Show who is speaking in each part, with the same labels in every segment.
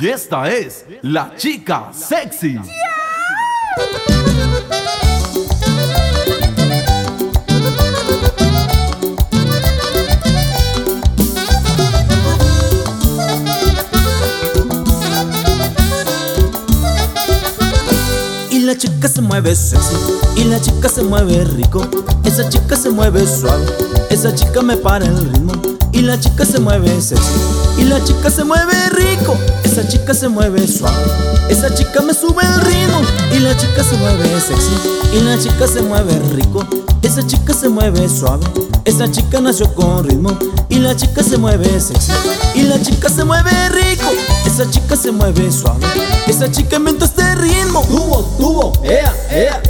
Speaker 1: Y esta es la chica sexy.
Speaker 2: Y la chica se mueve sexy, y la chica se mueve rico. Esa chica se mueve suave, esa chica me para el ritmo. Y la chica se mueve sexy, y la chica se mueve rico. Esa chica se mueve suave, esa chica me sube el ritmo. Y la chica se mueve sexy, y la chica se mueve rico. Esa chica se mueve suave, esa chica nació con ritmo. Y la chica se mueve sexy, y la chica se mueve rico. Esa chica se mueve suave, esa chica inventó este ritmo.
Speaker 3: Tubo, tubo, ea, ea,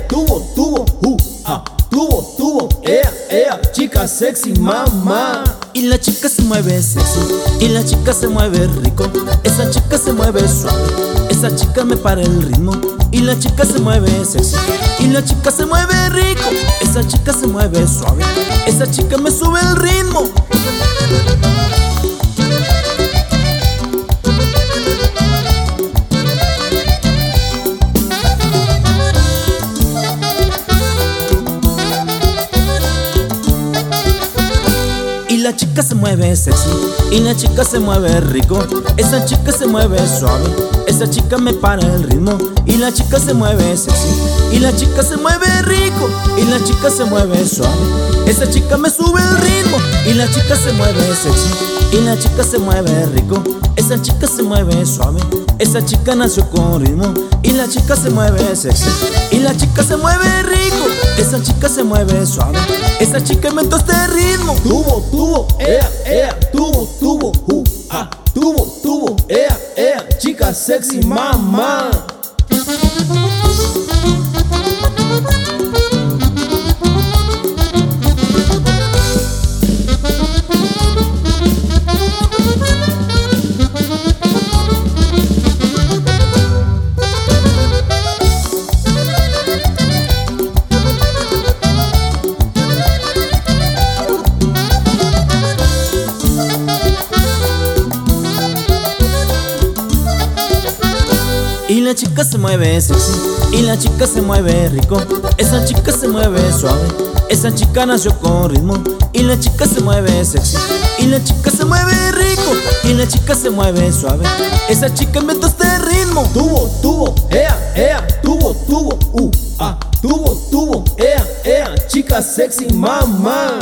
Speaker 3: sexy.
Speaker 2: Y la chica se mueve sexy, y la chica se mueve rico. Esa chica se mueve suave, esa chica me para el ritmo. Y la chica se mueve sexy, y la chica se mueve rico. Esa chica se mueve suave, esa chica me sube el ritmo. La chica se mueve sexy, y la chica se mueve rico. Esa chica se mueve suave, esa chica me para el ritmo. Y la chica se mueve sexy, y la chica se mueve rico. Y la chica se mueve suave, esa chica me sube el ritmo. Y la chica se mueve sexy, y la chica se mueve rico. Esa chica se mueve suave, esa chica nació con ritmo. Y la chica se mueve sexy, y la chica se mueve rico. Esa chica se mueve suave, esa chica inventó este ritmo.
Speaker 3: Tubo, tubo, ea, ea, tubo, tubo, uh, ah, tubo, tubo, ea, ea, chica sexy, mamá.
Speaker 2: La chica se mueve sexy, y la chica se mueve rico. Esa chica se mueve suave, esa chica nació con ritmo. Y la chica se mueve sexy, y la chica se mueve rico. Y la chica se mueve suave, esa chica inventó este ritmo.
Speaker 3: Tubo, tubo, ea, ea, tubo, tubo, uh, ah, tubo, tubo, ea, ea, chica sexy, mamá.